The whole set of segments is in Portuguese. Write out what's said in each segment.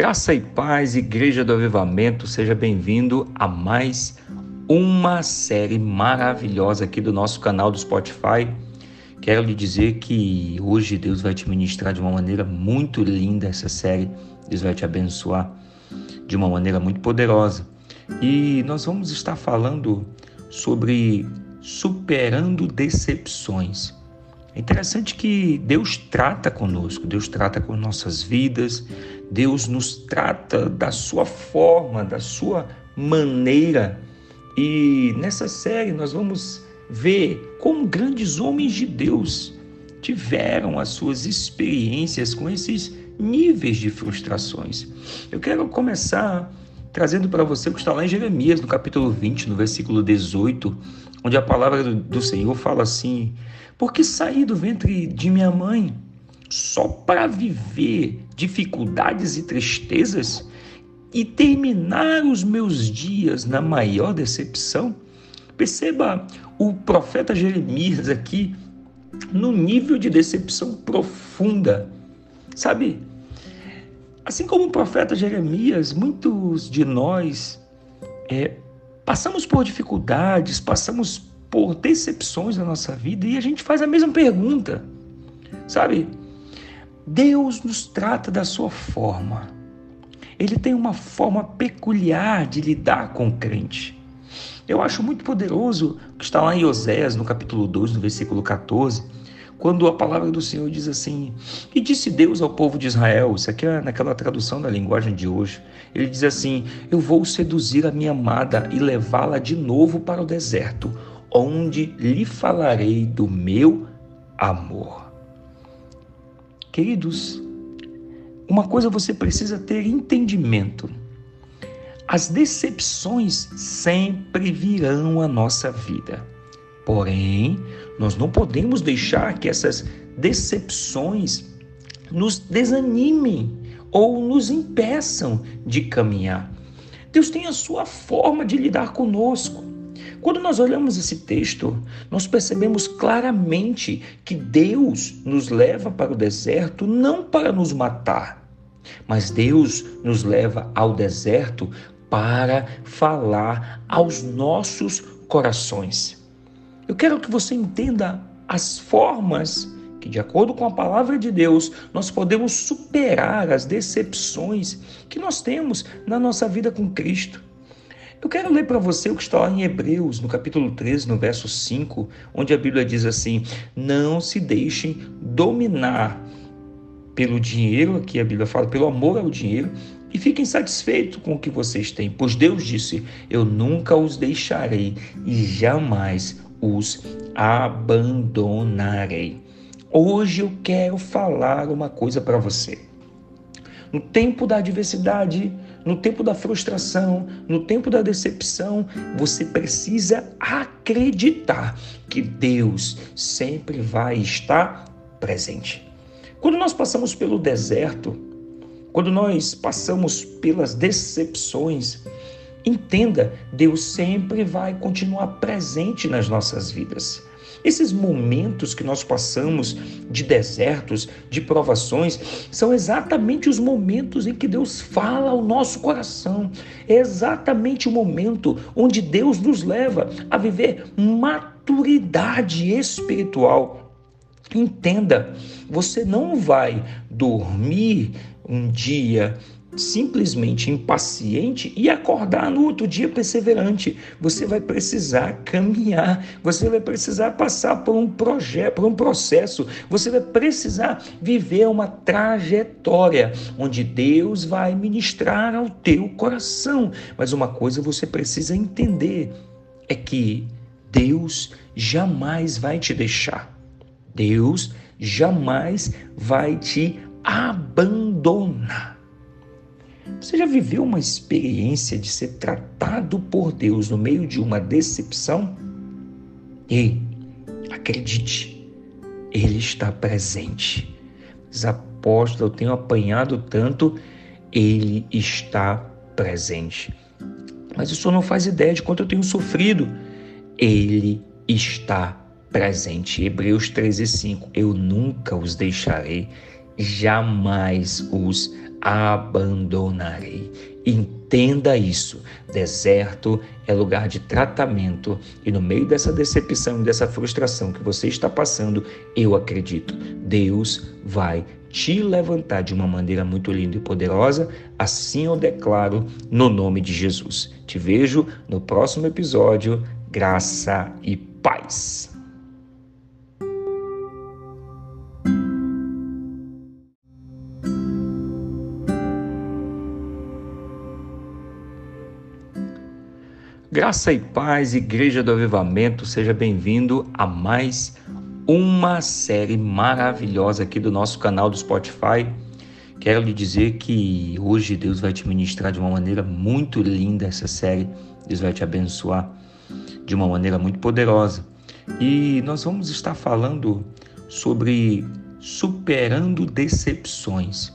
Graça e paz, Igreja do Avivamento, seja bem-vindo a mais uma série maravilhosa aqui do nosso canal do Spotify. Quero lhe dizer que hoje Deus vai te ministrar de uma maneira muito linda essa série. Deus vai te abençoar de uma maneira muito poderosa. E nós vamos estar falando sobre superando decepções. É interessante que Deus trata conosco, Deus trata com nossas vidas, Deus nos trata da sua forma, da sua maneira. E nessa série nós vamos ver como grandes homens de Deus tiveram as suas experiências com esses níveis de frustrações. Eu quero começar trazendo para você o que está lá em Jeremias, no capítulo 20, no versículo 18, onde a palavra do Senhor fala assim: Porque saí do ventre de minha mãe só para viver dificuldades e tristezas e terminar os meus dias na maior decepção? Perceba o profeta Jeremias aqui no nível de decepção profunda. Sabe, assim como o profeta Jeremias, muitos de nós é, passamos por dificuldades, passamos por decepções na nossa vida e a gente faz a mesma pergunta. Sabe, Deus nos trata da sua forma. Ele tem uma forma peculiar de lidar com o crente. Eu acho muito poderoso o que está lá em Oséias, no capítulo 2, no versículo 14, quando a palavra do Senhor diz assim: E disse Deus ao povo de Israel, isso aqui é naquela tradução da linguagem de hoje, ele diz assim: Eu vou seduzir a minha amada e levá-la de novo para o deserto, onde lhe falarei do meu amor. Queridos, uma coisa você precisa ter entendimento. As decepções sempre virão à nossa vida. Porém, nós não podemos deixar que essas decepções nos desanimem ou nos impeçam de caminhar. Deus tem a sua forma de lidar conosco. Quando nós olhamos esse texto, nós percebemos claramente que Deus nos leva para o deserto não para nos matar, mas Deus nos leva ao deserto para falar aos nossos corações. Eu quero que você entenda as formas que, de acordo com a palavra de Deus, nós podemos superar as decepções que nós temos na nossa vida com Cristo. Eu quero ler para você o que está lá em Hebreus, no capítulo 13, no verso 5, onde a Bíblia diz assim: Não se deixem dominar pelo dinheiro, aqui a Bíblia fala, pelo amor ao dinheiro, e fiquem satisfeitos com o que vocês têm, pois Deus disse: Eu nunca os deixarei e jamais os abandonarei. Hoje eu quero falar uma coisa para você. No tempo da adversidade, no tempo da frustração, no tempo da decepção, você precisa acreditar que Deus sempre vai estar presente. Quando nós passamos pelo deserto, quando nós passamos pelas decepções, entenda, Deus sempre vai continuar presente nas nossas vidas. Esses momentos que nós passamos de desertos, de provações, são exatamente os momentos em que Deus fala ao nosso coração. É exatamente o momento onde Deus nos leva a viver maturidade espiritual. Entenda, você não vai dormir um dia simplesmente impaciente e acordar no outro dia perseverante. Você vai precisar caminhar, você vai precisar passar por um projeto, por um processo, você vai precisar viver uma trajetória onde Deus vai ministrar ao teu coração. Mas uma coisa você precisa entender é que Deus jamais vai te deixar. Deus jamais vai te abandonar. Você já viveu uma experiência de ser tratado por Deus no meio de uma decepção? E acredite, Ele está presente. Mas apóstolo, eu tenho apanhado tanto, Ele está presente. Mas o senhor não faz ideia de quanto eu tenho sofrido. Ele está presente. Hebreus 13, 5. Eu nunca os deixarei jamais os abandonarei. Entenda isso. Deserto é lugar de tratamento e no meio dessa decepção e dessa frustração que você está passando, eu acredito, Deus vai te levantar de uma maneira muito linda e poderosa. Assim eu declaro no nome de Jesus. Te vejo no próximo episódio. Graça e paz. Graça e paz, Igreja do Avivamento, seja bem-vindo a mais uma série maravilhosa aqui do nosso canal do Spotify. Quero lhe dizer que hoje Deus vai te ministrar de uma maneira muito linda essa série. Deus vai te abençoar de uma maneira muito poderosa. E nós vamos estar falando sobre superando decepções.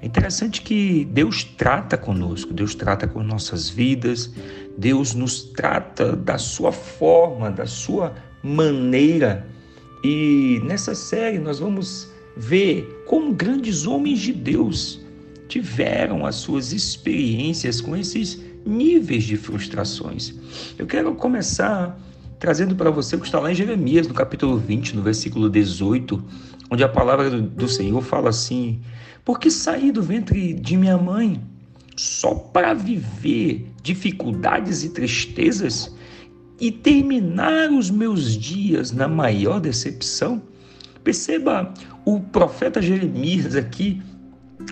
É interessante que Deus trata conosco, Deus trata com nossas vidas, Deus nos trata da sua forma, da sua maneira. E nessa série nós vamos ver como grandes homens de Deus tiveram as suas experiências com esses níveis de frustrações. Eu quero começar trazendo para você o que está lá em Jeremias, no capítulo 20, no versículo 18, onde a palavra do Senhor fala assim: Porque saí do ventre de minha mãe só para viver dificuldades e tristezas e terminar os meus dias na maior decepção? Perceba o profeta Jeremias aqui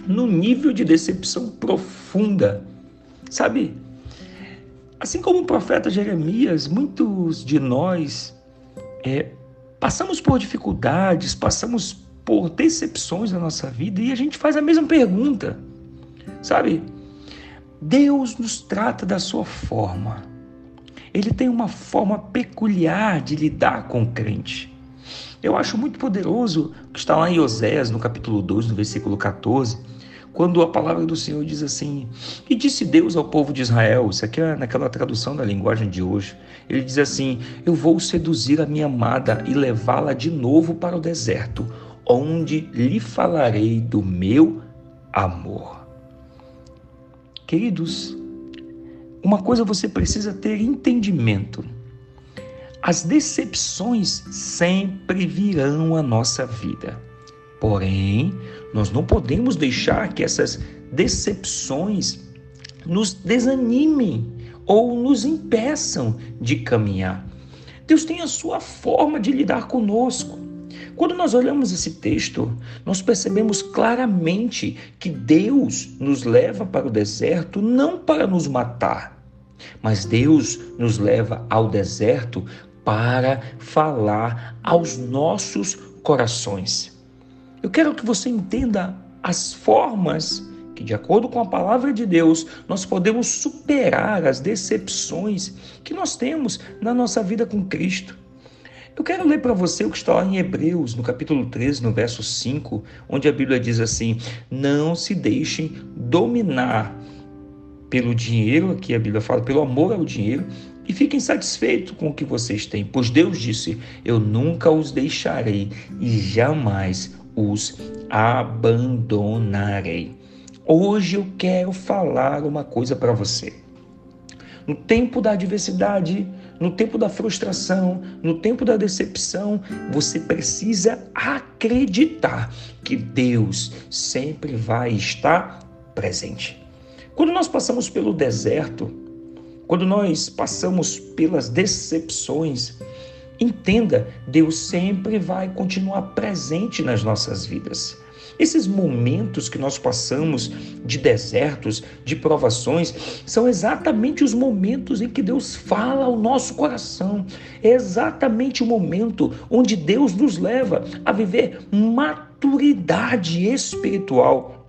no nível de decepção profunda. Sabe? Assim como o profeta Jeremias, muitos de nós é, passamos por dificuldades, passamos por decepções na nossa vida e a gente faz a mesma pergunta. Sabe? Deus nos trata da sua forma. Ele tem uma forma peculiar de lidar com o crente. Eu acho muito poderoso o que está lá em Oséias, no capítulo 2, no versículo 14, quando a palavra do Senhor diz assim: E disse Deus ao povo de Israel, isso aqui é naquela tradução da linguagem de hoje, ele diz assim: Eu vou seduzir a minha amada e levá-la de novo para o deserto, onde lhe falarei do meu amor. Queridos, uma coisa você precisa ter entendimento. As decepções sempre virão à nossa vida. Porém, nós não podemos deixar que essas decepções nos desanimem ou nos impeçam de caminhar. Deus tem a sua forma de lidar conosco. Quando nós olhamos esse texto, nós percebemos claramente que Deus nos leva para o deserto não para nos matar, mas Deus nos leva ao deserto para falar aos nossos corações. Eu quero que você entenda as formas que, de acordo com a palavra de Deus, nós podemos superar as decepções que nós temos na nossa vida com Cristo. Eu quero ler para você o que está lá em Hebreus, no capítulo 13, no verso 5, onde a Bíblia diz assim: Não se deixem dominar pelo dinheiro, aqui a Bíblia fala, pelo amor ao dinheiro, e fiquem satisfeitos com o que vocês têm, pois Deus disse: Eu nunca os deixarei e jamais os abandonarei. Hoje eu quero falar uma coisa para você. No tempo da adversidade, no tempo da frustração, no tempo da decepção, você precisa acreditar que Deus sempre vai estar presente. Quando nós passamos pelo deserto, quando nós passamos pelas decepções, entenda, Deus sempre vai continuar presente nas nossas vidas. Esses momentos que nós passamos de desertos, de provações, são exatamente os momentos em que Deus fala ao nosso coração. É exatamente o momento onde Deus nos leva a viver maturidade espiritual.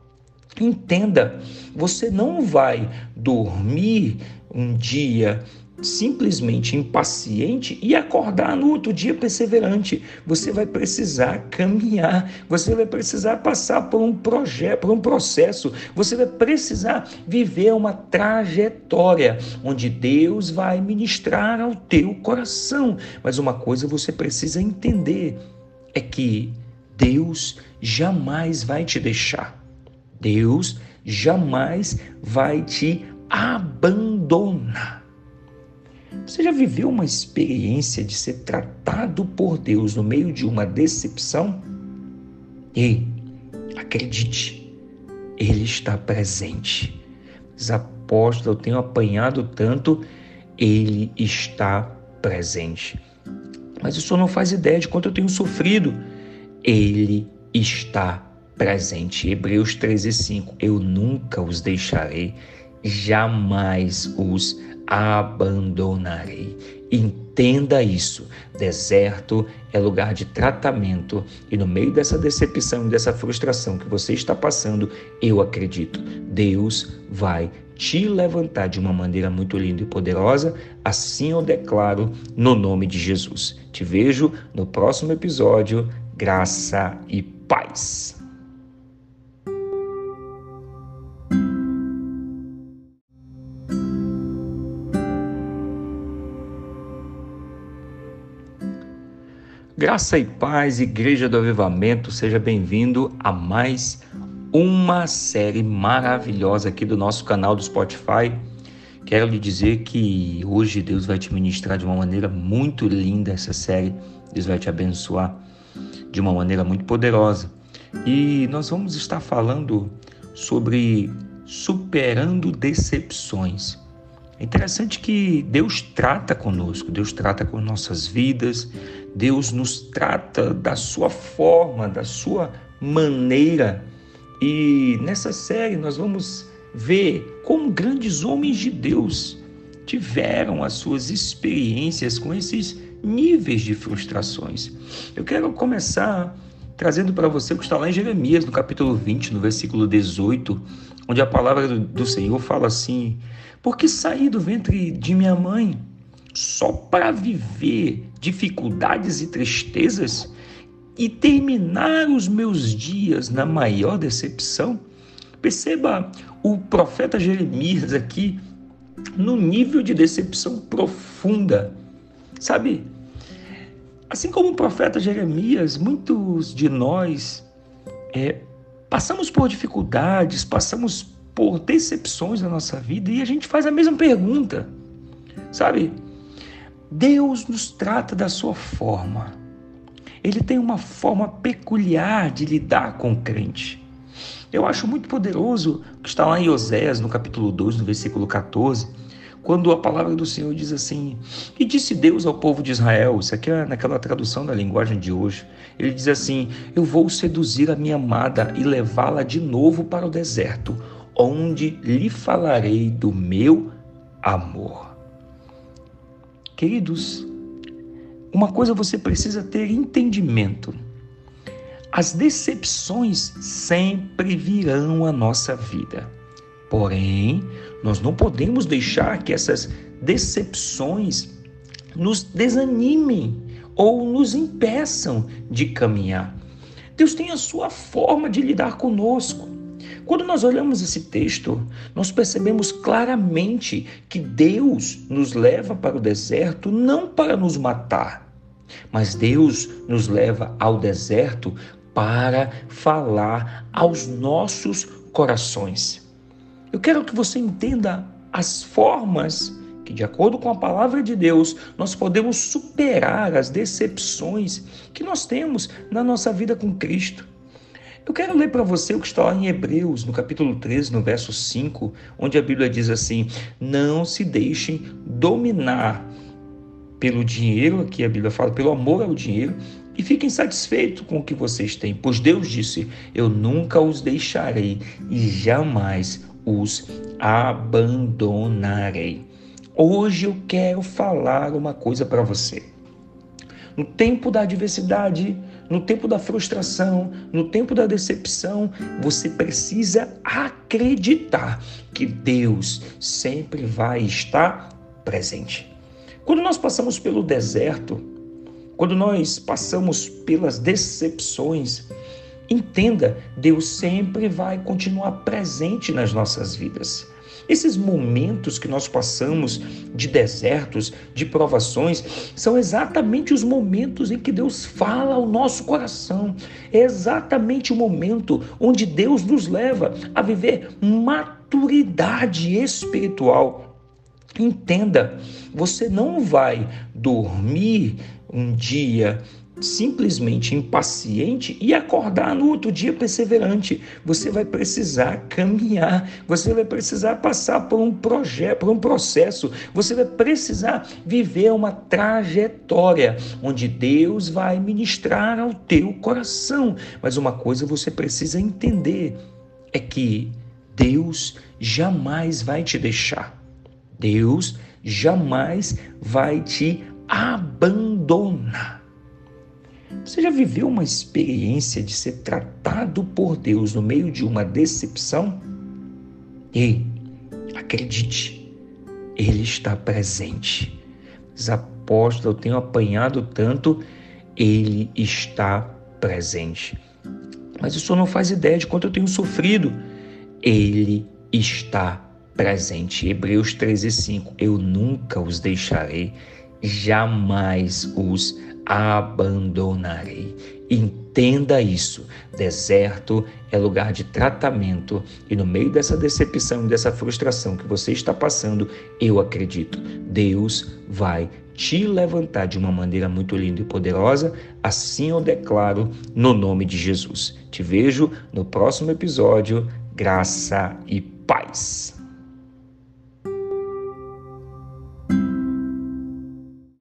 Entenda, você não vai dormir um dia simplesmente impaciente e acordar no outro dia perseverante. Você vai precisar caminhar, você vai precisar passar por um projeto, por um processo, você vai precisar viver uma trajetória onde Deus vai ministrar ao teu coração. Mas uma coisa você precisa entender é que Deus jamais vai te deixar. Deus jamais vai te abandonar. Você já viveu uma experiência de ser tratado por Deus no meio de uma decepção? E acredite, Ele está presente. Mas apóstolo, eu tenho apanhado tanto, Ele está presente. Mas o senhor não faz ideia de quanto eu tenho sofrido. Ele está presente. Hebreus 13, 5. Eu nunca os deixarei, jamais os abandonarei. Entenda isso. Deserto é lugar de tratamento e no meio dessa decepção e dessa frustração que você está passando, eu acredito, Deus vai te levantar de uma maneira muito linda e poderosa. Assim eu declaro no nome de Jesus. Te vejo no próximo episódio. Graça e paz. Graça e paz, Igreja do Avivamento, seja bem-vindo a mais uma série maravilhosa aqui do nosso canal do Spotify. Quero lhe dizer que hoje Deus vai te ministrar de uma maneira muito linda essa série. Deus vai te abençoar de uma maneira muito poderosa. E nós vamos estar falando sobre superando decepções. É interessante que Deus trata conosco, Deus trata com nossas vidas, Deus nos trata da sua forma, da sua maneira. E nessa série nós vamos ver como grandes homens de Deus tiveram as suas experiências com esses níveis de frustrações. Eu quero começar trazendo para você o que está lá em Jeremias, no capítulo 20, no versículo 18, onde a palavra do Senhor fala assim: Porque saí do ventre de minha mãe só para viver dificuldades e tristezas e terminar os meus dias na maior decepção? Perceba o profeta Jeremias aqui no nível de decepção profunda. Sabe, Assim como o profeta Jeremias, muitos de nós é, passamos por dificuldades, passamos por decepções na nossa vida e a gente faz a mesma pergunta, sabe? Deus nos trata da sua forma. Ele tem uma forma peculiar de lidar com o crente. Eu acho muito poderoso o que está lá em Oséias, no capítulo 2, no versículo 14 quando a palavra do Senhor diz assim: E disse Deus ao povo de Israel, isso aqui é naquela tradução da linguagem de hoje, ele diz assim: Eu vou seduzir a minha amada e levá-la de novo para o deserto, onde lhe falarei do meu amor. Queridos, uma coisa você precisa ter entendimento. As decepções sempre virão à nossa vida. Porém, nós não podemos deixar que essas decepções nos desanimem ou nos impeçam de caminhar. Deus tem a sua forma de lidar conosco. Quando nós olhamos esse texto, nós percebemos claramente que Deus nos leva para o deserto não para nos matar, mas Deus nos leva ao deserto para falar aos nossos corações. Eu quero que você entenda as formas que, de acordo com a palavra de Deus, nós podemos superar as decepções que nós temos na nossa vida com Cristo. Eu quero ler para você o que está lá em Hebreus, no capítulo 13, no verso 5, onde a Bíblia diz assim: Não se deixem dominar pelo dinheiro, aqui a Bíblia fala, pelo amor ao dinheiro, e fiquem satisfeitos com o que vocês têm, pois Deus disse: Eu nunca os deixarei e jamais os abandonarei. Hoje eu quero falar uma coisa para você. No tempo da adversidade, no tempo da frustração, no tempo da decepção, você precisa acreditar que Deus sempre vai estar presente. Quando nós passamos pelo deserto, quando nós passamos pelas decepções, Entenda, Deus sempre vai continuar presente nas nossas vidas. Esses momentos que nós passamos de desertos, de provações, são exatamente os momentos em que Deus fala ao nosso coração. É exatamente o momento onde Deus nos leva a viver maturidade espiritual. Entenda, você não vai dormir um dia simplesmente impaciente e acordar no outro dia perseverante. Você vai precisar caminhar, você vai precisar passar por um projeto, por um processo, você vai precisar viver uma trajetória onde Deus vai ministrar ao teu coração. Mas uma coisa você precisa entender é que Deus jamais vai te deixar. Deus jamais vai te abandonar. Você já viveu uma experiência de ser tratado por Deus no meio de uma decepção? E acredite, Ele está presente. Mas apóstolo, eu tenho apanhado tanto, Ele está presente. Mas o senhor não faz ideia de quanto eu tenho sofrido. Ele está presente. Hebreus 13, 5. Eu nunca os deixarei, jamais os abandonarei. Entenda isso. Deserto é lugar de tratamento e no meio dessa decepção e dessa frustração que você está passando, eu acredito, Deus vai te levantar de uma maneira muito linda e poderosa. Assim eu declaro no nome de Jesus. Te vejo no próximo episódio. Graça e paz.